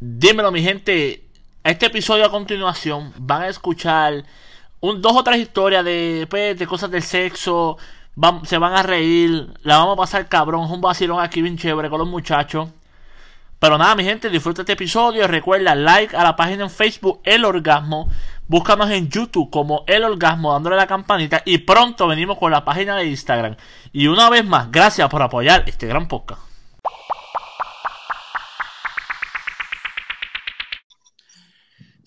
Dímelo, mi gente. Este episodio a continuación van a escuchar un, dos o tres historias de, pues, de cosas del sexo. se van a reír. La vamos a pasar cabrón. Es un vacilón aquí bien chévere con los muchachos. Pero nada, mi gente, disfruta este episodio. Recuerda, like a la página en Facebook El Orgasmo. Búscanos en YouTube como El Orgasmo dándole la campanita. Y pronto venimos con la página de Instagram. Y una vez más, gracias por apoyar este gran podcast.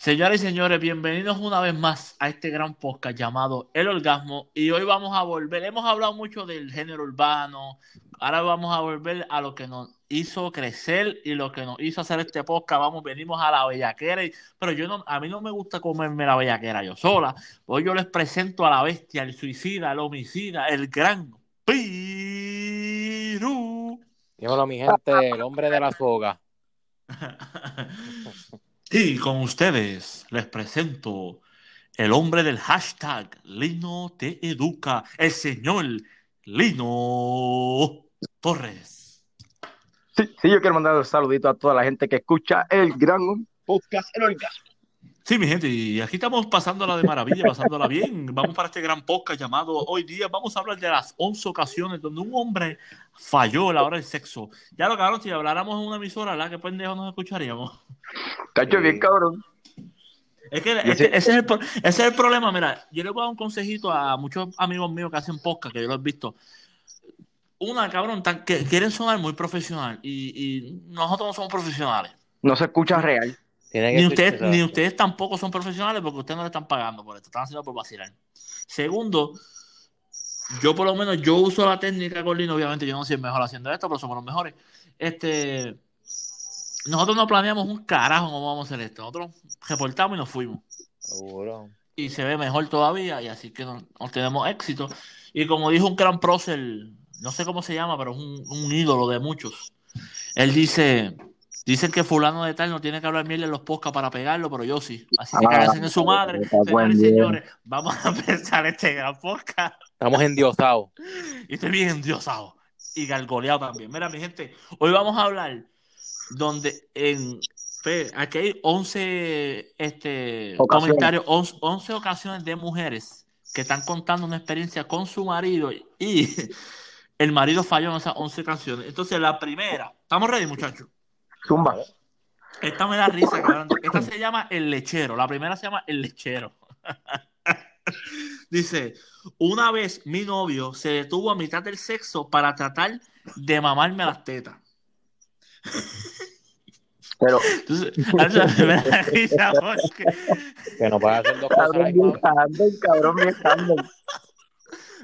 Señoras y señores, bienvenidos una vez más a este gran podcast llamado El Orgasmo. Y hoy vamos a volver, hemos hablado mucho del género urbano, ahora vamos a volver a lo que nos hizo crecer y lo que nos hizo hacer este podcast. Vamos, venimos a la bellaquera, pero yo no, a mí no me gusta comerme la bellaquera yo sola. Hoy yo les presento a la bestia, el suicida, el homicida, el gran Piru. Dímelo, mi gente, el hombre de la soga. Y con ustedes les presento el hombre del hashtag Lino te educa, el señor Lino Torres. Sí, sí, yo quiero mandar un saludito a toda la gente que escucha el gran podcast El Orgasmo. Sí, mi gente, y aquí estamos pasándola de maravilla, pasándola bien. Vamos para este gran podcast llamado Hoy Día. Vamos a hablar de las 11 ocasiones donde un hombre falló a la hora del sexo. Ya lo cabrón, si habláramos en una emisora, ¿la que pendejo nos escucharíamos? Cacho, bien cabrón. Es que ese, es el, ese, es el, problema. Mira, yo le voy a dar un consejito a muchos amigos míos que hacen podcast, que yo lo he visto. Una, cabrón, que quieren sonar muy profesional y, y nosotros no somos profesionales. No se escucha real. Ni ustedes, ni ustedes tampoco son profesionales porque ustedes no le están pagando por esto, están haciendo por vacilar. Segundo, yo por lo menos yo uso la técnica con Lino, obviamente yo no soy el mejor haciendo esto, pero somos los mejores. Este, nosotros no planeamos un carajo cómo vamos a hacer esto. Nosotros reportamos y nos fuimos. Seguro. Y se ve mejor todavía, y así que nos, tenemos éxito. Y como dijo un gran prócer, no sé cómo se llama, pero es un, un ídolo de muchos. Él dice, Dicen que fulano de tal no tiene que hablar miel en los podcasts para pegarlo, pero yo sí. Así que ah, en su madre. Señores y señores, vamos a empezar este gran podcast. Estamos endiosados. Y estoy bien endiosado. Y gargoleado también. Mira, mi gente, hoy vamos a hablar donde en... Aquí hay 11 este, comentarios, 11, ocasiones de mujeres que están contando una experiencia con su marido y el marido falló en esas 11 canciones. Entonces, la primera, ¿estamos ready, muchachos? Zumba. Esta me da risa, cabrón. Esta se llama El Lechero. La primera se llama El Lechero. Dice, una vez mi novio se detuvo a mitad del sexo para tratar de mamarme las tetas. Pero. me da risa porque... Que no puede hacer dos cosas. Cabrón, bien random, cabrón, bien random.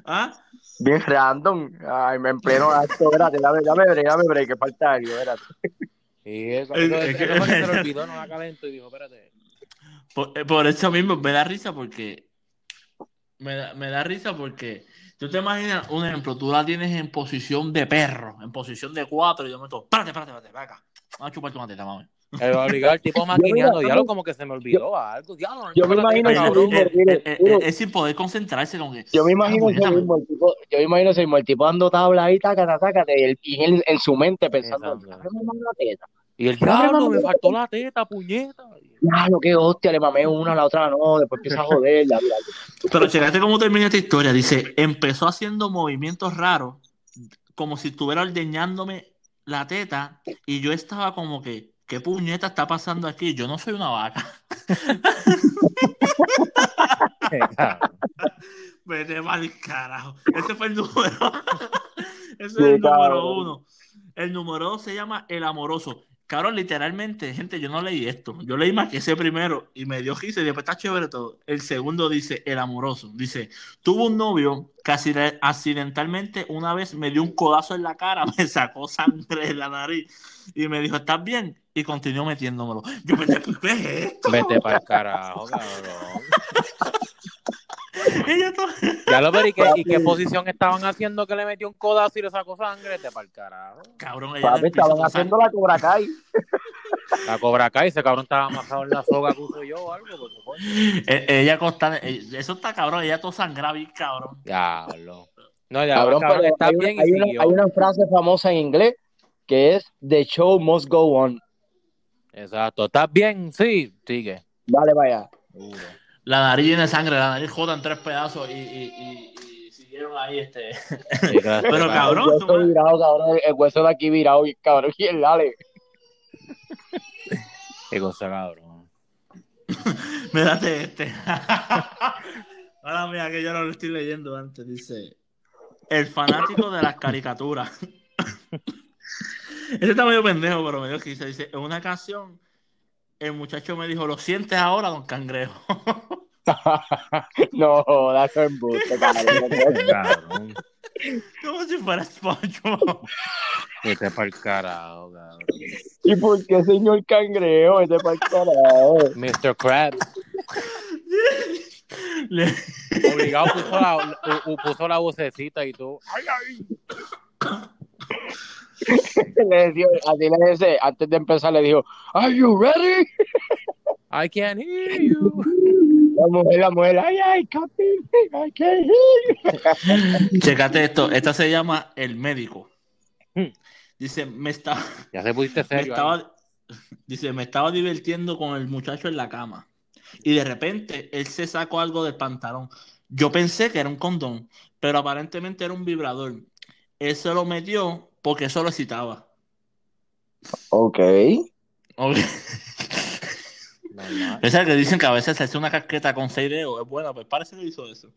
¿Ah? Bien random. Ay, me empleno acto. Espérate, dame, dame break, dame break, que falta algo, espérate. Y eso, es, que, se lo olvidó, no haga lento y dijo, espérate. Por, por, eso mismo me da risa porque me da, me da risa porque tú te imaginas un ejemplo, tú la tienes en posición de perro, en posición de cuatro, y yo me toco, espérate, espérate, espérate, ven acá, vamos a chupar tu mateta, mami. El obligado el tipo maquineando, diablo, como que se me olvidó yo, algo. Diablo, yo me imagino ese mismo, es, sin poder concentrarse con Yo me imagino ese mismo, el tipo, yo me imagino ese mismo, el tipo dando tabla ahí, taca, taca, y él en su mente pensando, y el diablo, me faltó la teta, puñeta. Claro, qué hostia, le mamé una, la otra no, después empieza a joder. Pero checaste cómo termina esta historia. Dice, empezó haciendo movimientos raros, como si estuviera ordeñándome la teta, y yo estaba como que, ¿qué puñeta está pasando aquí? Yo no soy una vaca. Vete mal carajo. Ese fue el número. Ese es el número uno. El número dos se llama El Amoroso. Cabrón, literalmente, gente, yo no leí esto. Yo leí más que ese primero y me dio gise y después está chévere todo. El segundo dice, el amoroso. Dice, tuvo un novio que accidentalmente una vez me dio un codazo en la cara, me sacó sangre de la nariz y me dijo, ¿estás bien? Y continuó metiéndomelo. Yo pensé, ¿qué es esto? Vete para el carajo, cabrón. Ya lo veré, ¿y qué, posición estaban haciendo que le metió un codazo y le sacó sangre? Te para el carajo. Cabrón, estaban haciendo la Cobra Kai. La Cobra Kai, ese cabrón estaba amarrado en la soga que uso yo o algo. E, ella costa, e, eso está cabrón, ella todo sangraba bien cabrón. Diablo. No, ya, cabrón, cabrón está hay, bien hay, una, hay una frase famosa en inglés que es The show must go on. Exacto. ¿Estás bien? Sí, sigue. Dale allá. La nariz llena de sangre, la nariz joda en tres pedazos y, y, y, y siguieron ahí este. Sí, claro, Pero claro. cabrón, el hueso me- virado, cabrón. El hueso de aquí virado, y cabrón. Y el dale. Qué cosa, cabrón. Mírate este. Ahora mira que yo no lo estoy leyendo antes. Dice: El fanático de las caricaturas. Este está medio pendejo, pero medio que dice, dice, en una canción, el muchacho me dijo, lo sientes ahora, don Cangrejo. No, that's un embuste, cabrón. Como si fuera SpongeBob. Vete para el carajo, cabrón. ¿Y por qué señor cangrejo? Ese para el carajo. Mr. Krabs. Le- Obligado puso la, u- u- puso la vocecita y tú. ¡Ay, ay! Le dijo, así le dice, antes de empezar le dijo, Are you ready? I can't hear you. La mujer, la mujer, ay, ay, Captain, I can't hear you. Chécate esto, esta se llama El Médico. Hmm. Dice, me estaba, Ya se pusiste serio. estaba, dice, me estaba divirtiendo con el muchacho en la cama. Y de repente él se sacó algo del pantalón. Yo pensé que era un condón, pero aparentemente era un vibrador. Él se lo metió porque eso lo excitaba. Ok. Ok. Normal. Esa que dicen que a veces se hace una casqueta con seis dedos. Es buena, pues parece que hizo eso.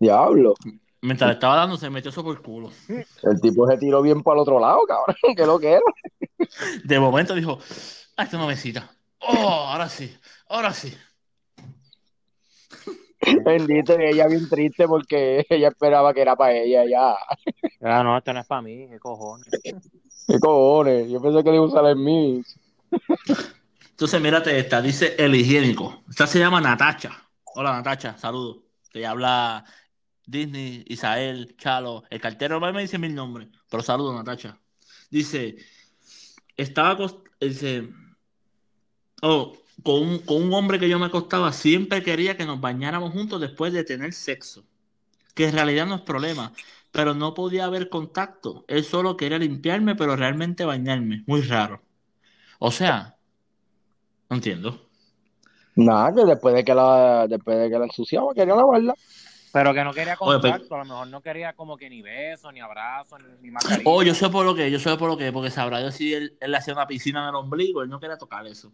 Diablo. Mientras le estaba dando, se metió eso por el culo. El tipo se tiró bien para el otro lado, cabrón. Que lo que era. De momento dijo, ah, esto no me excita. Oh, ahora sí, ahora sí. Bendito, y ella bien triste porque ella esperaba que era para ella. Ya. Ah, no, esto no es para mí. ¿Qué cojones? ¿Qué cojones? Yo pensé que le iba a usar el mí. Entonces, mírate esta, dice el higiénico. Esta se llama Natacha. Hola, Natacha, saludos. Te habla Disney, Isael, Chalo. El cartero me dice mil nombres, pero saludos, Natacha. Dice, estaba dice, oh, con un, con un hombre que yo me acostaba, siempre quería que nos bañáramos juntos después de tener sexo. Que en realidad no es problema, pero no podía haber contacto. Él solo quería limpiarme, pero realmente bañarme. Muy raro. O sea, no entiendo. Nada, que después de que la, después de que la ensuciaba, quería lavarla. Pero que no quería Oye, pero- contacto. A lo mejor no quería como que ni beso, ni abrazo, ni, ni. Oh, yo sé por lo que, yo sé por lo que, porque sabrá Dios si él, él le hacía una piscina en el ombligo, él no quería tocar eso.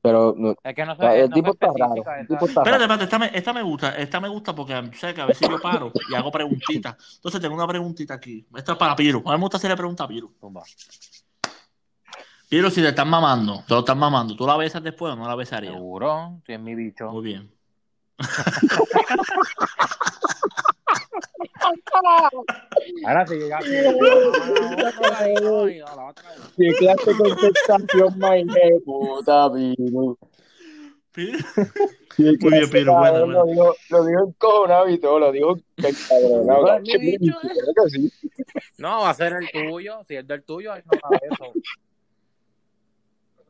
Pero no, Es que no el no tipo está raro. específica El esa- tipo está Espérate, espérate, esta me, esta me gusta, esta me gusta porque sé que a veces yo paro y hago preguntitas. Entonces tengo una preguntita aquí. Esta es para Piro. A mí me gusta hacerle pregunta a Piro. Piro, si te están mamando, te lo están mamando, ¿tú la besas después o no la besarías? Seguro, si es mi bicho. Muy bien. Ahora sí. ¿Qué clase contestación más de puta. ¿Qué Muy bien, Piro, bueno. Lo dijo, lo dijo encojonado y todo, lo dijo encabronado. No, va a ser el tuyo. Si es del tuyo, ahí no va eso.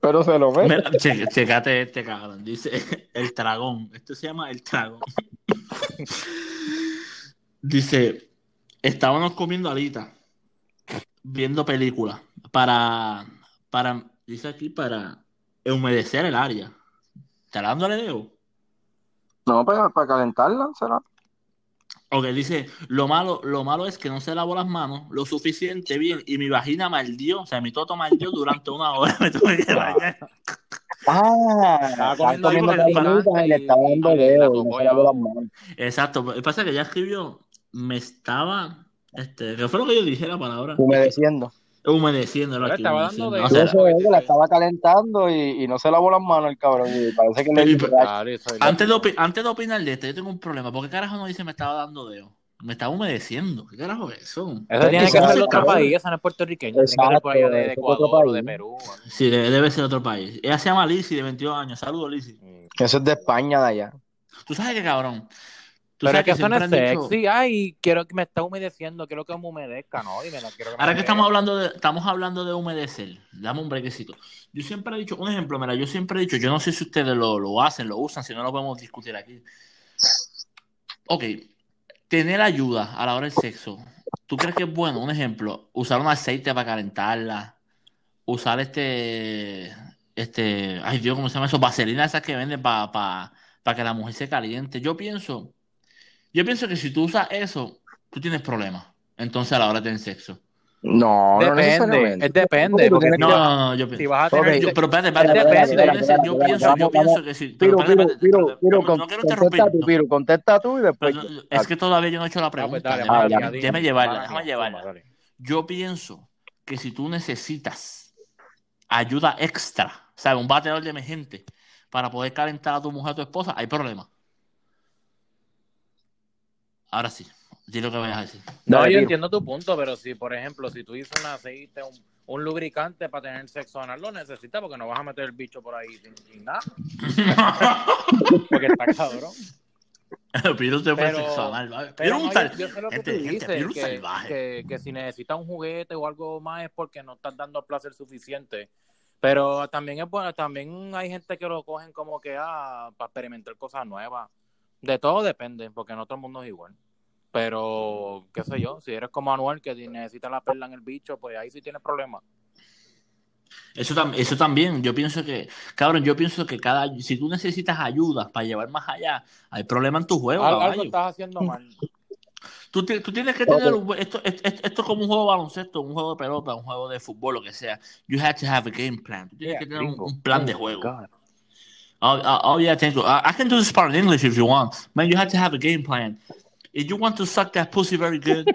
Pero se lo. Mira, che- checate este cabrón. Dice el dragón. Esto se llama el dragón. Dice, estábamos comiendo alitas, viendo películas, para, para, dice aquí, para humedecer el área. ¿Estará dándole dedo? No, para, para calentarla, será. Ok, dice, lo malo, lo malo es que no se lavó las manos lo suficiente bien y mi vagina maldió, o sea, mi toto maldió durante una hora, me tuve que bañar. Ah, Estaba estaba comiendo comiendo y le estaba dando dedo, ya dando las manos. Exacto, lo que pasa es que ella escribió, me estaba, este, ¿qué fue lo que yo dije la palabra? Humedeciendo. Humedeciendo, Le era estaba dando de- O Yo sea, eso es que la estaba calentando y, y no se lavó las manos el cabrón. Y parece que le Claro, eso es antes, de opi- antes de opinar de esto, yo tengo un problema. ¿Por qué carajo no dice me estaba dando dedo? Me estaba humedeciendo. ¿Qué carajo es eso? Eso tiene que ser otro país, eso no es puertorriqueño. Tiene que ser por allá de, Ecuador o de. Perú. Sí, debe, debe ser otro país. Ella se llama Lizzy, de 22 años. Saludos, Lizzy. Eso es de España, de allá. ¿Tú sabes qué, cabrón? Tú Pero sabes es que eso no es siempre han dicho- sexy. Ay, quiero que me está humedeciendo, quiero que me humedezca, ¿no? Quiero que me Ahora que estamos hablando de, estamos hablando de humedecer, dame un brequecito. Yo siempre he dicho, un ejemplo, mira, yo siempre he dicho, yo no sé si ustedes lo, lo hacen, lo usan, si no lo podemos discutir aquí. Ok, tener ayuda a la hora del sexo, ¿tú crees que es bueno? Un ejemplo, usar un aceite para calentarla, usar este, este, ay Dios, ¿cómo se llama eso? Vaselina esas que venden para pa, pa que la mujer se caliente. Yo pienso, yo pienso que si tú usas eso, tú tienes problemas. Entonces a la hora de tener sexo. No, no Depende, necesariamente. es depende. Tú Porque No, no, no, yo, si vas a Ok, tener. yo- pero espérate, espérate, yo, pienso, yo pienso que sí. Pero Piro, espérate, Piro, espérate, Piro, espérate, Piro, no, no quiero contesta interrumpir. tú, no. Piro, contesta tú y después. Pero no, es que todavía yo no he hecho la Ah, pues pregunta. dale, déjame, llevarla, déjame llevarla. dale. Yo pienso que si tú necesitas ayuda extra, ¿sabes? Un bateador de emergente para poder calentar a tu mujer, a tu esposa, hay problema. Ahora sí, di lo que vayas a decir. No, Dale, yo entiendo tu punto, pero si, por ejemplo, si tú dices un aceite, un, un lubricante para tener sexo anal, lo necesitas porque no vas a meter el bicho por ahí sin, sin nada. Porque está cabrón. Piro se fue Pero- sexual. Pero un sal- yo, yo sé lo que gente, tú gente, dices, Piro un que, salvaje. que, que si necesitas un juguete o algo más es porque no estás dando placer suficiente. Pero también es bueno, también hay gente que lo cogen como que ah, para experimentar cosas nuevas. De todo depende, porque no todo el mundo es igual. Pero, qué sé yo, si eres como Anuel que necesita la perla en el bicho, pues ahí sí tienes problemas. Eso, tam- eso también, yo pienso que, cabrón, yo pienso que cada, si tú necesitas ayuda para llevar más allá, hay problema en tu juego, Al- algo caballo. estás haciendo mal. Tú, tú tienes que tener un, esto, esto, esto es como un juego de baloncesto, un juego de pelota, un juego de fútbol, lo que sea. You have to have a game plan. Tú tienes Yeah, que tener un, plan de juego. God. Oh, oh, oh, yeah, thank you. I, I can do this part in English if you want. Man, you have to have a game plan. If you want to suck that pussy very good.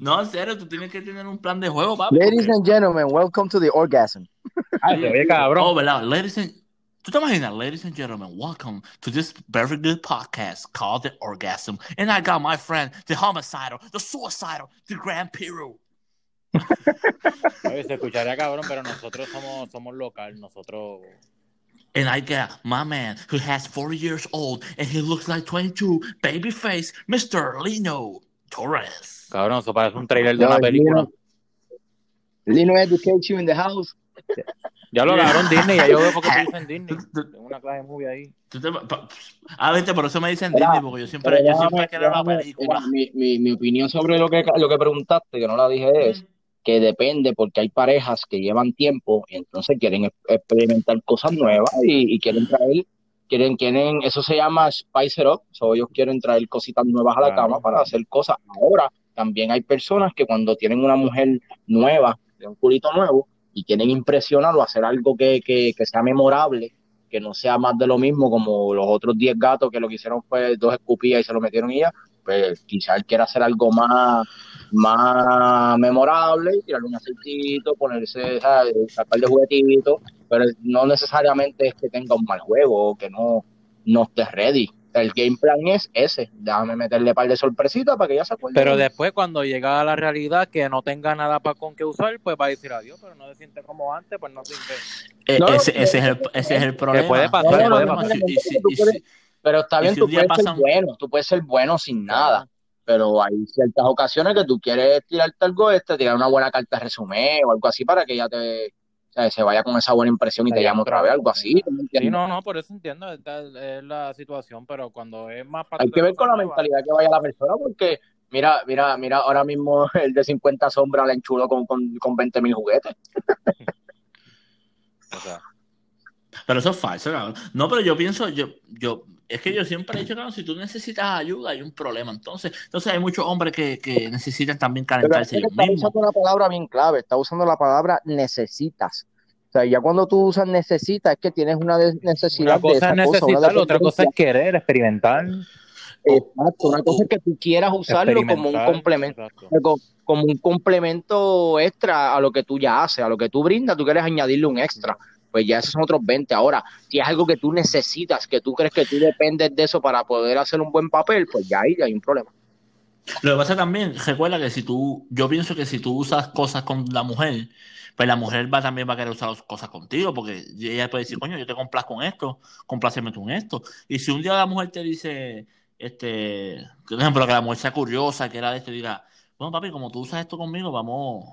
no, en serio, tú tienes que tener un plan de juego, papi. Ladies and gentlemen, welcome to the orgasm. Ay, oye cabrón. Oh, ¿verdad? Ladies and... ¿Tú te imaginas? Ladies and gentlemen, welcome to this very good podcast called The Orgasm. And I got my friend, the homicidal, the suicidal, the Grand Piro. Oye, se escucharía cabrón, pero nosotros somos, somos local, nosotros... And I got my man who has 40 years old and he looks like 22, babyface, Mr. Lino Torres. Cabrón, eso parece un trailer de una película. Lino, Lino educate you in the house. Ya lo cabrón Disney, ya yo veo por qué te dicen Disney. Tengo una clase de movie ahí. tú te- pa- A ver, por eso me dicen Disney, porque yo siempre, yo siempre quiero la película. mi, mi, mi opinión sobre lo que, lo que preguntaste, que no la dije, es que depende porque hay parejas que llevan tiempo y entonces quieren ex- experimentar cosas nuevas y, y quieren traer, quieren, quieren, eso se llama spice it up, so ellos quieren traer cositas nuevas a la cama para hacer cosas. Ahora, también hay personas que cuando tienen una mujer nueva, de un culito nuevo, y quieren impresionar o hacer algo que, que, que sea memorable, que no sea más de lo mismo como los otros 10 gatos que lo que hicieron fue dos escupidas y se lo metieron y ya, pues quizás él quiera hacer algo más, más memorable, tirarle un aceitito, ponerse, ¿sabes? sacar de juguetito, pero no necesariamente es que tenga un mal juego o que no, no esté ready. El game plan es ese, déjame meterle un par de sorpresitas para que ya se acuerde. Pero después, cuando llega a la realidad que no tenga nada para con qué usar, pues va a decir adiós, pero no se siente como antes, pues no. Eh, No, ese, no, ese es el, ese es el problema. puede pasar, el puede pasar. Y y si- Pero está bien, si tú puedes pasan- ser bueno, tú puedes ser bueno sin nada, pero hay ciertas ocasiones que tú quieres tirarte algo este, tirar una buena carta de resumen o algo así para que ya te, o sea, se vaya con esa buena impresión y te Te llame otra vez, algo así. ¿tú me Sí, no, no, por eso entiendo, esta es la situación, pero cuando es más para Hay que ver con la mentalidad que vaya la persona, porque mira, mira, mira, ahora mismo el de 50 sombras le enchuló con, con, con 20 mil juguetes. O sea, Pero eso es falso, cabrón. No, pero yo pienso, yo, yo, es que yo siempre he dicho, cabrón, si tú necesitas ayuda, hay un problema. Entonces, entonces hay muchos hombres que, que necesitan también Pero es calentarse que ellos está mismos. usando una palabra bien clave, está usando la palabra necesitas. O sea, ya cuando tú usas necesitas es que tienes una de- necesidad una cosa de es cosa, necesitar, otra cosa es querer, experimentar. Exacto, una cosa es que tú quieras usarlo como un complemento. exacto. co- como un complemento extra a lo que tú ya haces, a lo que tú brindas, tú quieres añadirle un extra. Pues ya esos son otros 20. Ahora, si es algo que tú necesitas, que tú crees que tú dependes de eso para poder hacer un buen papel, pues ya ahí hay un problema. Lo que pasa también, recuerda que si tú, yo pienso que si tú usas cosas con la mujer, pues la mujer va también va a querer usar cosas contigo, porque ella puede decir, coño, yo te complazco con esto, compláceme tú en esto. Y si un día la mujer te dice, este, por ejemplo, que la mujer sea curiosa, que era de esto, y diga, bueno, papi, como tú usas esto conmigo, vamos,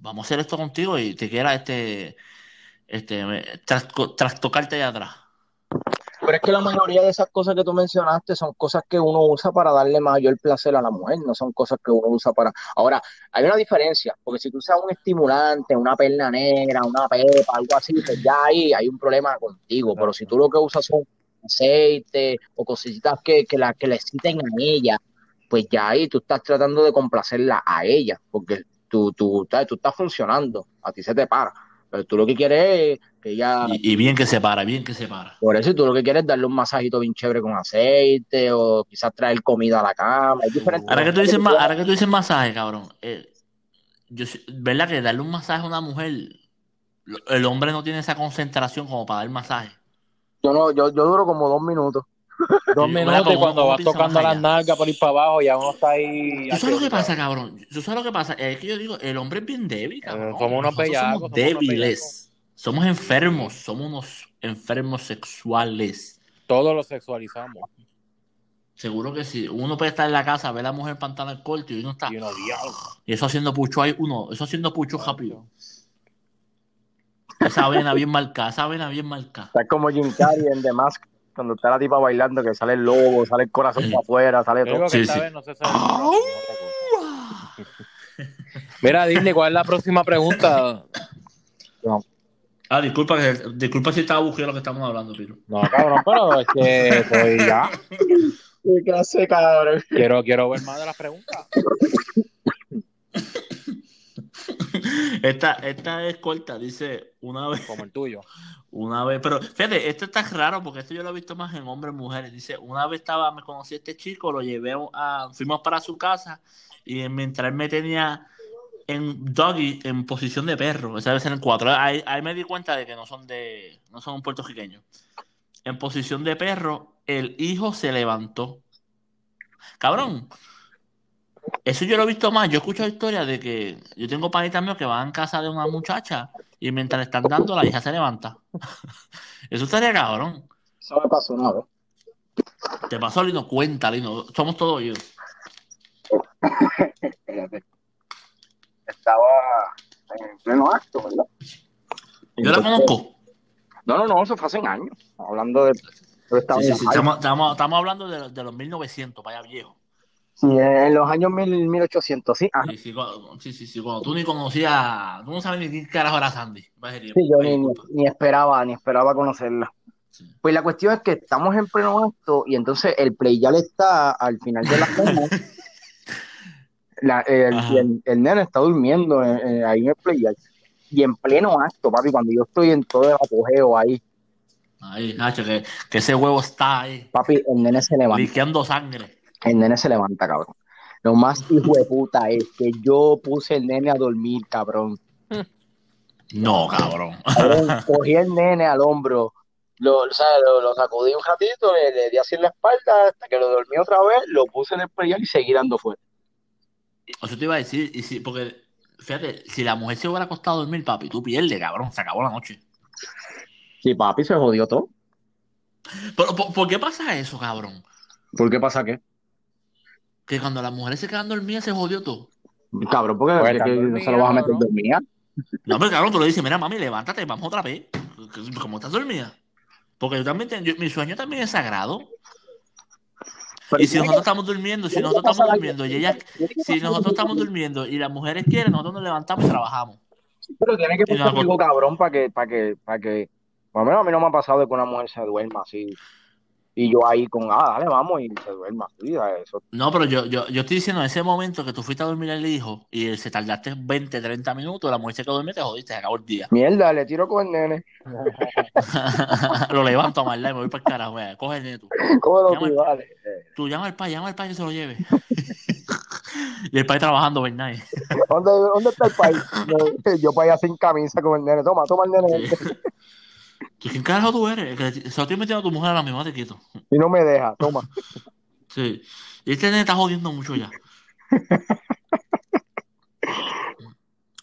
vamos a hacer esto contigo y te quiera este, este, tras- trastocarte allá atrás. Pero es que la mayoría de esas cosas que tú mencionaste son cosas que uno usa para darle mayor placer a la mujer, no son cosas que uno usa para... Ahora, hay una diferencia, porque si tú usas un estimulante, una perla negra, una pepa, algo así, pues ya ahí hay un problema contigo, pero si tú lo que usas son aceite o cositas que, que, que le exciten a ella, pues ya ahí tú estás tratando de complacerla a ella, porque tú, tú, tú estás funcionando, a ti se te para. Pero tú lo que quieres es que ella... Y, bien que se para, bien que se para. Por eso tú lo que quieres es darle un masajito bien chévere con aceite o quizás traer comida a la cama. ahora, que tú dices, ahora que tú dices masaje, cabrón, eh, yo, ¿verdad que darle un masaje a una mujer, el hombre no tiene esa concentración como para dar masaje? Yo no, yo, yo duro como dos minutos. Dos minutos y cuando vas tocando las nalgas por ir para abajo ya uno está ahí. ¿Tú sabes lo que pasa, cabrón? ¿Tú sabes lo que pasa? Es que yo digo, el hombre es bien débil, eh, cabrón. somos unos bellacos. Somos débiles. Somos enfermos. Somos unos enfermos sexuales. Todos lo sexualizamos. Seguro que sí. Uno puede estar en la casa, ver a la mujer pantalón corto y uno está. Y, eso haciendo pucho ahí, uno, eso haciendo pucho rápido. Esa vena bien marcada, esa vena bien marcada. Está como Jim Carrey en The Mask cuando está la tipa bailando, que sale el lobo, sale el corazón para afuera, sale todo. Sí, sí. no se sabe Mira, Disney, ¿cuál es la próxima pregunta? Ah, disculpa, disculpa si estaba buscando lo que estamos hablando, Piro. No, cabrón, pero es que estoy ya. ¿Qué clase, cabrón? Quiero, quiero ver más de las preguntas. Esta, esta es corta, dice una vez. Como el tuyo. Una vez, pero fíjate, esto está raro porque esto yo lo he visto más en hombres y mujeres. Dice, una vez estaba, me conocí a este chico, lo llevé a, fuimos para su casa y mientras él me tenía en doggy, en posición de perro, esa vez en el cuatro, ahí, ahí, me di cuenta de que no son de, no son puertorriqueños. En posición de perro, el hijo se levantó. Cabrón, eso yo lo he visto más. Yo he escuchado historias de que yo tengo panitas míos que van a casa de una muchacha y mientras le están dando, la hija se levanta. Eso estaría cabrón. Eso me pasó una vez. Te pasó, Lino. Cuenta, Lino. Somos todos yo. Estaba en pleno acto, ¿verdad? yo la conozco. No, no, no, eso fue hace años. Hablando de. estamos, estamos, hablando de, de los 1900, vaya viejo. Sí, en los años 1800, sí. Sí, sí, sí, cuando tú ni conocías, tú no sabes ni qué carajo era Sandy. Sí, yo ni, esperaba, ni esperaba conocerla. Pues la cuestión es que estamos en pleno acto y entonces el play ya le está al final de la cena. el, el, nene está durmiendo ahí en el play y en pleno acto, papi, cuando yo estoy en todo el apogeo ahí. Ahí, Nacho, que, que ese huevo está ahí. Papi, el nene se levanta. Liqueando sangre. El nene se levanta, cabrón. Lo más hijo de puta es que yo puse el nene a dormir, cabrón. No, cabrón. cogí el nene al hombro, lo, o sea, lo, sacudí un ratito, le, di así en la espalda hasta que lo dormí otra vez, lo puse en el perial y seguí dando fuerte. Eso te iba a decir, y si, porque, fíjate, si la mujer se hubiera acostado a dormir, papi, tú pierdes, cabrón, se acabó la noche. Sí, papi, se jodió todo. Pero, ¿por, qué pasa eso, cabrón? ¿Por qué pasa qué? Que cuando las mujeres se quedan dormidas se jodió todo. Cabrón, porque no se lo vas a meter dormida. No, pero cabrón, tú le dices, mira, mami, levántate, vamos otra vez. ¿Cómo estás dormida? Porque yo también, tengo, mi sueño también es sagrado. y si nosotros estamos durmiendo, si nosotros estamos durmiendo y ella, si nosotros estamos durmiendo y las mujeres quieren, nosotros nos levantamos y trabajamos. Pero tiene que ser algo cabrón para que, para que, para que, por lo menos a mí no me ha pasado de que una mujer se duerma así y yo ahí con, ah, dale, vamos, y se duerma. Eso. No, pero yo, yo, yo estoy diciendo, en ese momento que tú fuiste a dormir al hijo y se tardaste 20, 30 minutos, la mujer se quedó dormida, te jodiste, se acabó el día. Mierda, le tiro con el nene. lo levanto a y me voy para el carajo, coge el nene tú. Cógelo tú, vale. Tú llama al pai, llama al pai que se lo lleve. y el pai trabajando, ¿verdad? ¿Dónde, ¿Dónde está el pai? Yo para allá sin camisa con el nene. Toma, toma el nene. ¿Quién carajo tú eres? Que se lo estoy metiendo a tu mujer a la misma, te quito. Y no me deja, toma. Sí. Y este nene está jodiendo mucho ya.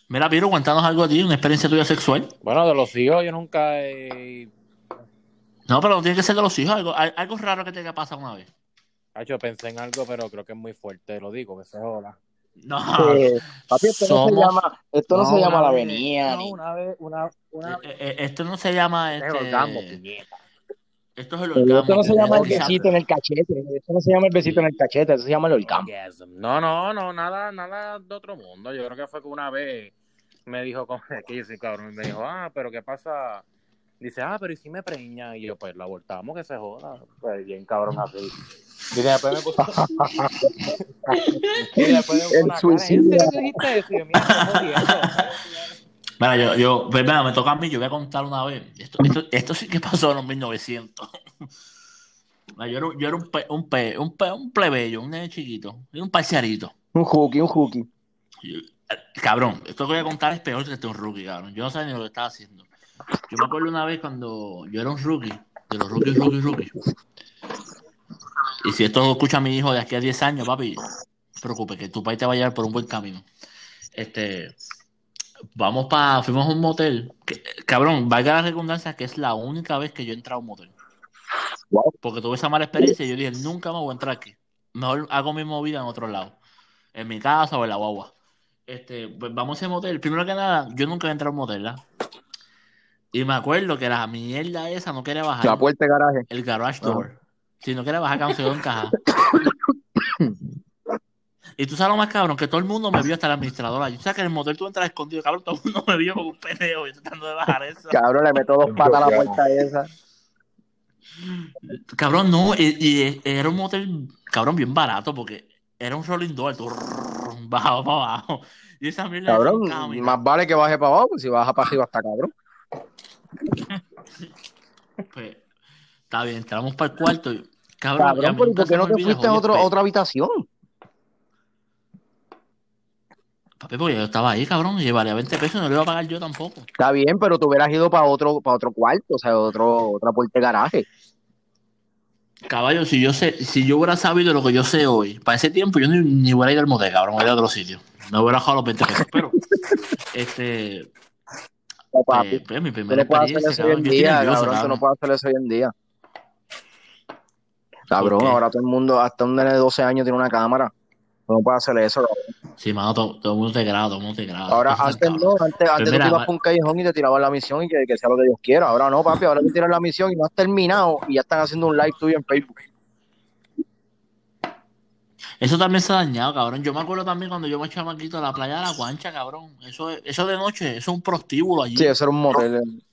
Mira, Piro, cuéntanos algo a ti, una experiencia tuya sexual. Bueno, de los hijos yo nunca he... No, pero no tiene que ser de los hijos, algo, algo raro que te haya pasado una vez. Yo pensé en algo, pero creo que es muy fuerte, lo digo, que se joda. No, eh, papi, esto no se llama, esto no, se llama la avenida. No, una vez, una, una... Eh, eh, esto no se llama este... Esto es el orgasmo. esto no se llama el besito en el cachete. Esto no se llama el besito en el cachete, eso se llama el orgasmo. No, no, no, nada, nada de otro mundo. Yo creo que fue que una vez me dijo, como- que yo soy cabrón, me dijo, ah, pero ¿qué pasa? Dice, ah, pero ¿y si me preña? Y yo, pues la abortamos, que se joda. Pues bien cabrón así. Y después me puso... y después me puso una cara, ¿en serio que dijiste eso? Y yo, mira. Mira, yo, yo, pues, mira, me toca a mí, yo voy a contar una vez. Esto, esto, esto sí que pasó en los 1900. Mira, Yo era, yo era un, pe, un, pe, un, pe- un plebeyo, un nene chiquito, era un parciarito. Un hooky, un hooky. Yo- eh, Cabrón, esto que voy a contar es peor que este un rookie, cabrón. Yo no sabía ni lo que estaba haciendo. Yo me acuerdo una vez cuando yo era un rookie, de los rookies, rookies, rookies. Y si esto lo escucha mi hijo de aquí a 10 años, papi, no te preocupes, que tu país te va a llevar por un buen camino. Este, vamos para, fuimos a un motel. que- cabrón, valga la redundancia que es la única vez que yo he entrado a un motel. Porque tuve esa mala experiencia y yo dije, nunca me voy a entrar aquí. Mejor hago mi movida en otro lado. En mi casa o en la guagua. Este, pues vamos a ese motel. Primero que nada, yo nunca he entrado a un motel, ¿verdad? Y me acuerdo que la mierda esa no quería bajar La puerta de garaje. el garage door. Si no quería bajar, canceló en caja. Y tú sabes lo más cabrón, que todo el mundo me vio hasta la administradora. Yo sabes que en el motel tú entras escondido, cabrón, todo el mundo me vio como un pendejo yo tratando de bajar eso. Cabrón, le meto dos patas a la puerta esa. Cabrón, no, y, y era un motel, cabrón, bien barato, porque era un rolling door, tú bajaba para abajo. Y esa mierda Cabrón, camino. más vale que baje para abajo, pues si baja para arriba está cabrón. Pues, está bien, entramos para el cuarto. Cabrón, Cabrón, mí pero ¿y nunca por qué no te olvida, fuiste a otra habitación? Papi, porque yo estaba ahí, cabrón, y llevaría 20 pesos y no lo iba a pagar yo tampoco. Está bien, pero tú hubieras ido para otro, para otro cuarto, o sea, otro, otra puerta de garaje. Caballo, si yo sé, si yo hubiera sabido lo que yo sé hoy, para ese tiempo yo ni, ni hubiera ido al motel, cabrón, hubiera ido a otro sitio. No hubiera bajado los 20 pesos, pero este eh, pues, mi primera no puedes hacer experiencia, eso hoy cabrón, en yo estoy día, nervioso, cabrón, tú cabrón. no puedes hacer eso hoy en día. Cabrón, ahora todo el mundo, hasta un nene de 12 años tiene una cámara. Tú no puedes hacer eso, cabrón. Sí, mano, todo, todo el mundo te graba, todo el mundo te graba. Ahora, antes no, antes, antes tú mira, te ibas por un callejón y te tiraban la misión y que, que sea lo que Dios quiera. Ahora no, papi, ahora te tiras la misión y no has terminado y ya están haciendo un live tuyo en Facebook. Eso también se ha dañado, cabrón. Yo me acuerdo también cuando yo me echaba maquito a la playa de la Guancha, cabrón. Eso, es- eso de noche, eso es un prostíbulo allí. Sí, eso era un motel.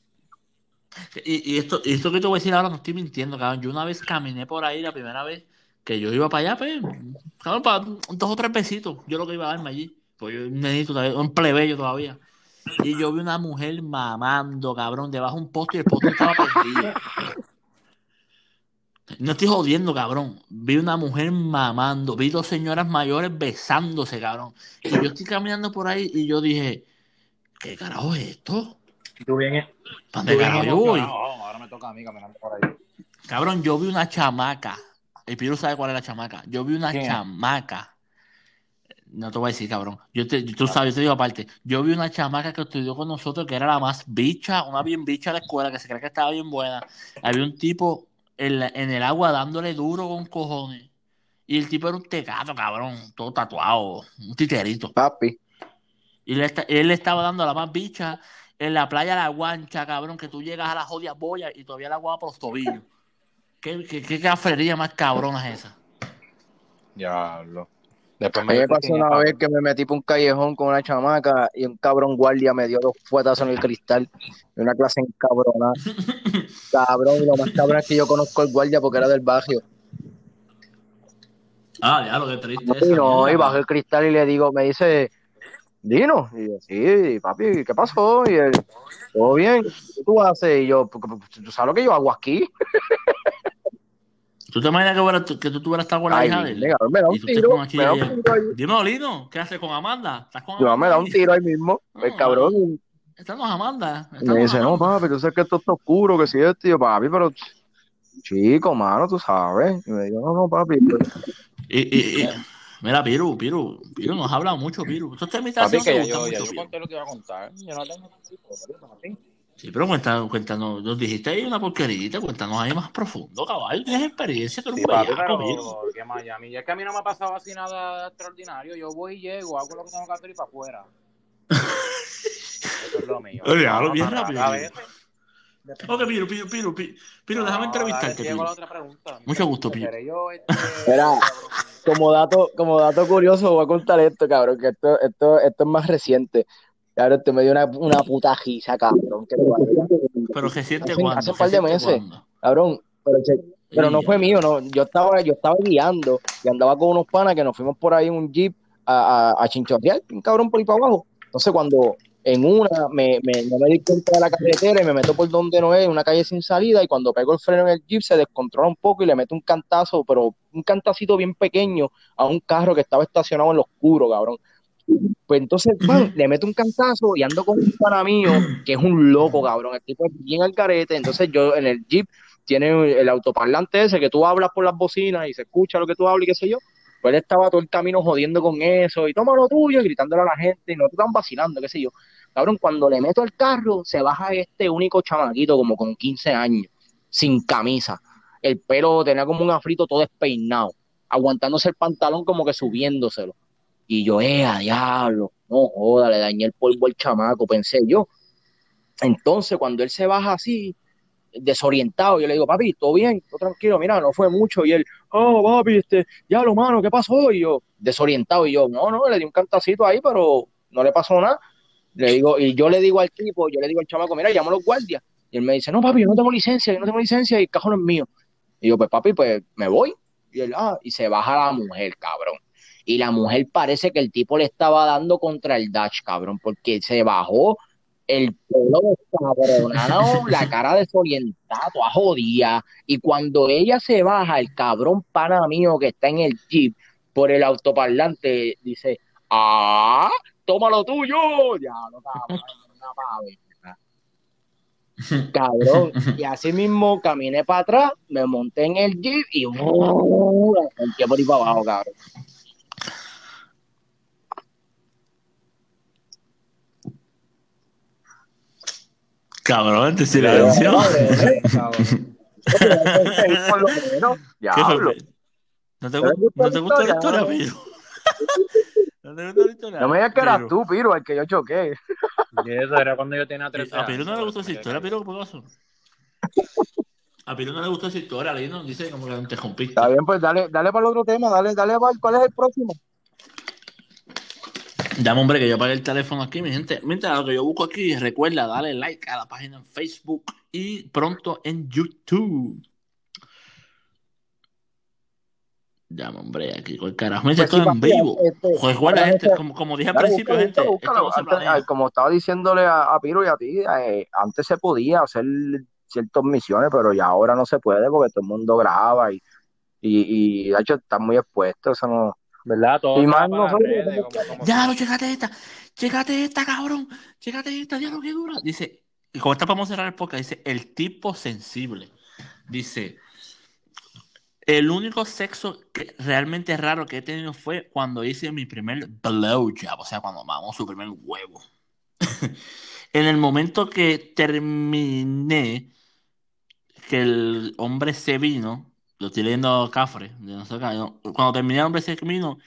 Y, esto, y esto que te voy a decir ahora no estoy mintiendo, cabrón. Yo una vez caminé por ahí la primera vez que yo iba para allá, pues, cabrón, para dos o tres besitos. Yo lo que iba a darme allí. Pues yo un nenito todavía, un plebeyo todavía. Y yo vi una mujer mamando, cabrón, debajo de un poste y el poste estaba perdido. No estoy jodiendo, cabrón. Vi una mujer mamando, vi dos señoras mayores besándose, cabrón. Y yo estoy caminando por ahí y yo dije, ¿qué carajo es esto? Tú bien, ¿Para tú dónde carajo yo voy? ahora me toca a mí caminando por ahí. Cabrón, yo vi una chamaca. El Piro sabe cuál es la chamaca. Yo vi una ¿Quién? chamaca. No te voy a decir, cabrón. Yo te, tú sabes, yo te digo aparte. Yo vi una chamaca que estudió con nosotros que era la más bicha, una bien bicha de la escuela, que se cree que estaba bien buena. Había un tipo en, la- en el agua dándole duro con cojones. Y el tipo era un tecato, cabrón, todo tatuado, un titerito. Papi. Y le esta- él le estaba dando a la más bicha en la playa de la guancha, cabrón, que tú llegas a la jodida boya y todavía la agua por los tobillos. ¿Qué, qué, qué cafrería más cabrona es esa? Diablo. Después A mí me dijiste pasó una cabrón. vez que me metí por un callejón con una chamaca y un cabrón guardia me dio dos fuetazos en el cristal. De una clase encabrona. Cabrón, y lo más cabrón es que yo conozco al guardia porque era del barrio. Ah, ya, lo que triste Y no, y bajo el cristal y le digo, me dice, Dino. Y yo, sí, papi, ¿qué pasó? Y él, ¿todo bien? ¿Qué tú haces? Y yo, "Porque, pues, ¿tú sabes lo que yo hago aquí? ¿Tú te imaginas que, hubiera- que tú tuvieras estado con la Ay, hija de él? me da un Y tiro, me da y un tiro ahí. Dime, Lino, ¿qué haces con Amanda? ¿Estás con Yo Amanda? me da un tiro ahí mismo, el No, cabrón. y- Estamos Amanda. Y estamos me dice, no, Amanda. papi, tú sabes que esto está oscuro, que si es, tío, papi, pero chico, mano, tú sabes. Y me dijo, no, no, papi. pues, Y, y, y- mira, Piru, Piru, Piru nos habla mucho, Piru. Estos temitas Papi, que ya yo, ya mucho, yo Piru. conté lo que iba a contar. Yo no tengo. Sí, pero cuéntanos, cuéntanos, nos dijiste ahí una porquerita, cuéntanos ahí más profundo, caballo. Tienes experiencia, tú eres Sí, un papi, bellaco, pero Piru. que Miami. Y es que a mí no me ha pasado así nada extraordinario. Yo voy y llego, hago lo que tengo que hacer y para afuera. Eso es lo mío. Oye, hablo bien rápido, A veces, Ok, Piro, Piro, Piro, Piro, Piro déjame entrevistarte. Dale, Piro. la otra pregunta. Mucho gusto, Piro. Este, Mira, como dato, como dato curioso, voy a contar esto, cabrón, que esto, esto, esto es más reciente. Cabrón, te me dio una, una puta gisa, cabrón. Que. Pero reciente Hace- cuándo? hace un par de ¿Reciente meses. Cabrón, pero, no fue mío, no. Yo estaba, yo estaba guiando y andaba con unos panas que nos fuimos por ahí en un jeep a, a, a chinchorrear, un cabrón por ahí para abajo. Entonces cuando en una me, me, no me di cuenta de la carretera y me meto por donde no es, una calle sin salida, y cuando pego el freno en el jeep se descontrola un poco y le meto un cantazo, pero un cantacito bien pequeño a un carro que estaba estacionado en lo oscuro, cabrón. Pues entonces, ¡pam! le meto un cantazo y ando con un pana mío que es un loco, cabrón. El tipo es bien al carete. Entonces yo en el jeep tiene el autoparlante ese que tú hablas por las bocinas y se escucha lo que tú hablas y qué sé yo. Pues él estaba todo el camino jodiendo con eso y toma lo tuyo y gritándole a la gente y no te están vacilando, qué sé yo. Cabrón, cuando le meto al carro, se baja este único chamaquito como con 15 años, sin camisa. El pelo tenía como un afrito todo despeinado, aguantándose el pantalón como que subiéndoselo. Y yo, eh, a diablo, no joda, le dañé el polvo al chamaco, pensé yo. Entonces, cuando él se baja así, desorientado, yo le digo, papi, todo bien, todo tranquilo, mira, no fue mucho. Y él, oh, papi, este, diablo, mano, ¿qué pasó? Y yo, desorientado, y yo, no, no, le di un cantacito ahí, pero no le pasó nada. Le digo, y yo le digo al tipo, yo le digo al chamaco, mira, llama a los guardias. Y él me dice, no, papi, yo no tengo licencia, yo no tengo licencia y el cajón es mío. Y yo, pues, papi, pues, me voy. Y él, ah, y se baja la mujer, cabrón. Y la mujer parece que el tipo le estaba dando contra el dash, cabrón, porque se bajó el pelo descabronado, la cara desorientada, toda jodida. Y cuando ella se baja, el cabrón pana mío que está en el jeep por el autoparlante dice, ah, toma lo tuyo. Ya, no cabrón, una. Cabrón, y así mismo caminé para atrás, me monté en el jeep y ¡uh! por ahí para abajo, cabrón. Cabrón, te diablo. ¿No te, ¿No te gu- gusta la historia? Piro? ¿No te gusta la historia? No me digas que eras tú, Piro, el que yo choqué. Y eso era cuando yo tenía 13 A años. Piro no le gustó esa historia, Piro, ¿qué pasó? A Piro no le gustó esa historia, Lino dice como que te interrumpiste. Está bien, pues dale, dale para el otro tema, dale, dale para cuál es el próximo. Dame, hombre, que yo apague el teléfono aquí, mi gente. Mientras lo que yo busco aquí, recuerda darle like a la página en Facebook y pronto en YouTube. Dame, hombre, aquí con el carajo. Mira, Pues esto sí, en vivo. este, Recuerda, ahora gente, este- como, como dije al principio, gente, búscalo, Antes- como estaba diciéndole a, a Piro y a ti, eh, antes se podía hacer ciertas misiones, pero ya ahora no se puede porque todo el mundo graba y, y, y de hecho está muy expuesto, eso no. ¿Verdad? Todo Y más para nosotros, redes, como- como- como- Ya, lo chécate esta, chécate esta, cabrón, chécate esta, ya lo que dura. Dice, y con esta podemos cerrar el podcast, dice, el tipo sensible. Dice, el único sexo que realmente raro que he tenido fue cuando hice mi primer blowjob, o sea, cuando mamamos su primer huevo. en el momento que terminé, que el hombre se vino, lo estoy leyendo Cafre, de no sé qué, no, cuando terminé el hombre se vino,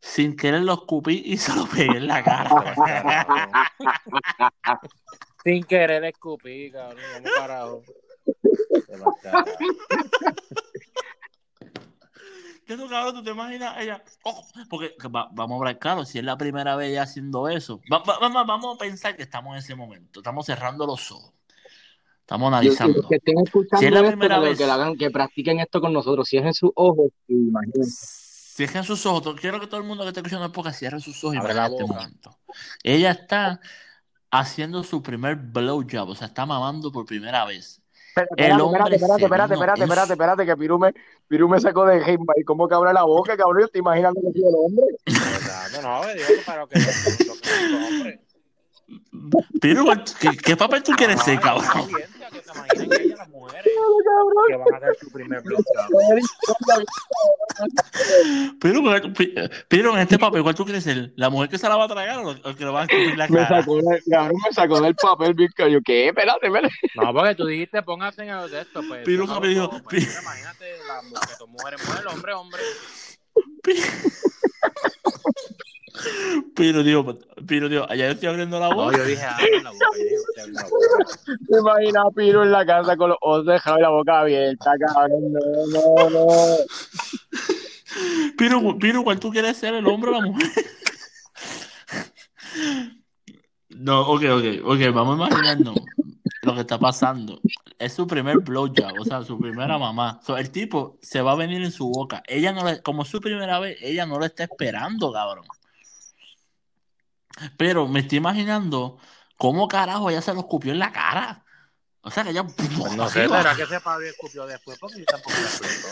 sin querer lo escupí y se lo pegué en la cara. Sin querer escupí, cabrón. Vas, carajo. ¿Qué tú, cabrón? ¿Tú te imaginas ella? Oh, porque que va- vamos a hablar claro, si es la primera vez ella haciendo eso, va- va- vamos, vamos a pensar que estamos en ese momento, estamos cerrando los ojos, estamos analizando. Que estén escuchando Si es la esto, primera que, vez. que, lo hagan, que practiquen esto con nosotros, cierren sus ojos y imaginen. Cierren sus ojos. Quiero que todo el mundo que esté escuchando el podcast cierre sus ojos y Abre la este momento. Ella está haciendo su primer blowjob, o sea, está mamando por primera vez. Espérate, El espérate, hombre espérate, espérate, espérate, espérate, espérate, que Piru me, Piru me sacó de game y cómo que abre la boca, cabrón, yo estoy imaginando que soy el hombre. No, digo que para lo que lo que hombre. Pero, ¿qué, qué papel tú quieres ser, La cabrón? Que imaginen ellas las mujeres que van a hacer su primer. Pero, pero en este papel, ¿cuál tú quieres ser? ¿La mujer que se la va a tragar o el que le va a escupir la Me cara? sacó, de- cabrón, me sacó del papel, bien que yo, ¿qué? Espérate, espérate. No, porque tú dijiste, póngase en el de esto, pues. Pero, no, me dijo, pues, pi- imagínate, la, que tu mujer es mujer, hombre, hombre. Pero pero digo, allá yo estoy abriendo la boca. No, yo dije, abre la boca. La. ¿Te imaginas a Piro en la casa con los ojos dejados y la boca abierta, cabrón? No, no, no. Pero, pero, ¿cuál tú quieres ser, el hombre o la mujer? No, ok, ok, ok, vamos a imaginarnos lo que está pasando. Es su primer blowjob, o sea, su primera mamá. So, el tipo se va a venir en su boca. Ella no le, como es su primera vez, ella no lo está esperando, cabrón. Pero me estoy imaginando cómo carajo ella se lo escupió en la cara. O sea que ella. Pues no sé, ¿será que ese Pablo escupió después? Porque yo tampoco me explico.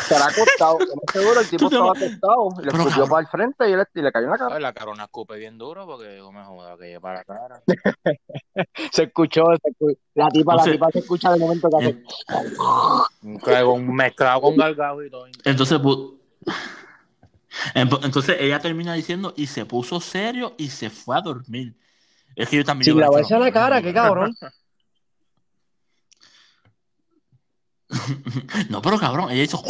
Estará acostado, seguro, el tipo estaba lo- acostado, le Pero, escupió cabrón. para el frente y le, y le cayó en la cara. Ay, La carona escupe bien duro porque no me joda que lleva la cara. Se escuchó, se la tipa, Entonces- la tipa se escucha de momento que hace. Mezclado con galgado y todo. Entonces, pu- Empo- entonces ella termina diciendo y se puso serio y se fue a dormir. Es que yo también. Sin yo hubiera lavarse lo la cara, qué cabrón. No, pero cabrón, ella hizo.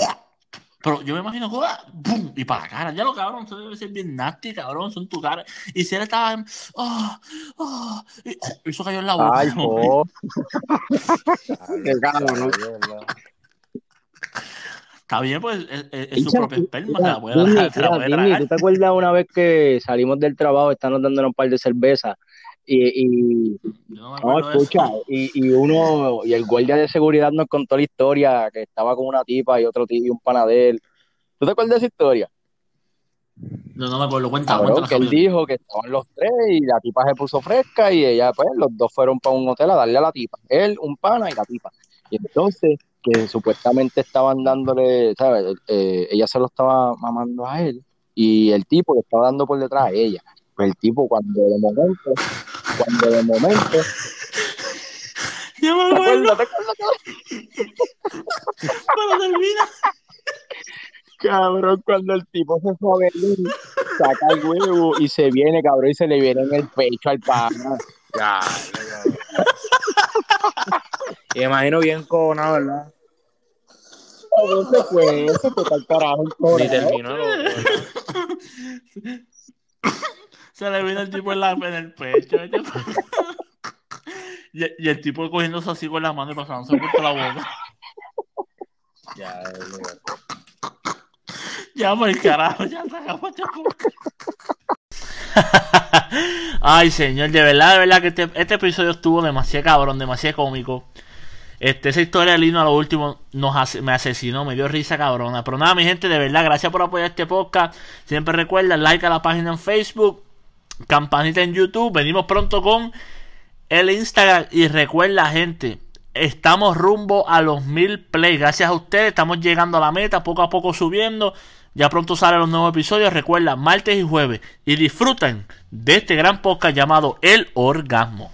Pero yo me imagino, ¡pum! y para la cara. Ya lo cabrón, eso debe ser bien nasty, cabrón, son tu cara. Y si él estaba. en- ¡ah! ¡ah! y, y eso cayó en la boca. Ay, po. Qué cabrón. Está bien, pues es, es- es su propia esperma, se la se Disney, tragar. ¿tú te acuerdas una vez que salimos del trabajo, estamos dándonos un par de cervezas y, y no no, escucha, y, y uno, y el guardia de seguridad nos contó la historia, que estaba con una tipa y otro tío y un panadero. ¿Tú te acuerdas de esa historia? Yo no me acuerdo, Cabrón, cuéntame que él dijo que estaban los tres y la tipa se puso fresca y ella, pues, los dos fueron para un hotel a darle a la tipa. Él, un pana y la tipa. Y entonces, que supuestamente estaban dándole, ¿sabes? Eh, ella se lo estaba mamando a él y el tipo le estaba dando por detrás a ella. Pues el tipo cuando de momento, cuando de momento, Ya me ¿te acuerdo, acuerdas? ¿Te acuerdas? pero termina. Cabrón, cuando el tipo se fue saca el huevo y se viene, cabrón, y se le viene en el pecho al pana. Ya, Y me imagino bien cojonado, ¿verdad? Cabrón, se fue, se fue para el carajo Ni terminó. lo- Se le vino el tipo en, la, en el pecho. Y, y el tipo cogiéndose así con la mano y pasándose por la boca. Ya, Ya, por el carajo, ya se acabó este. Ay, señor, de verdad, de verdad que este, este episodio estuvo demasiado cabrón, demasiado cómico. Este, esa historia de Lino a lo último nos me asesinó, me dio risa cabrona. Pero nada, mi gente, de verdad, gracias por apoyar este podcast. Siempre recuerda, like a la página en Facebook, campanita en YouTube. Venimos pronto con el Instagram. Y recuerda, gente, estamos rumbo a los mil plays. Gracias a ustedes, estamos llegando a la meta, poco a poco subiendo. Ya pronto salen los nuevos episodios. Recuerda, martes y jueves. Y disfruten de este gran podcast llamado El Orgasmo.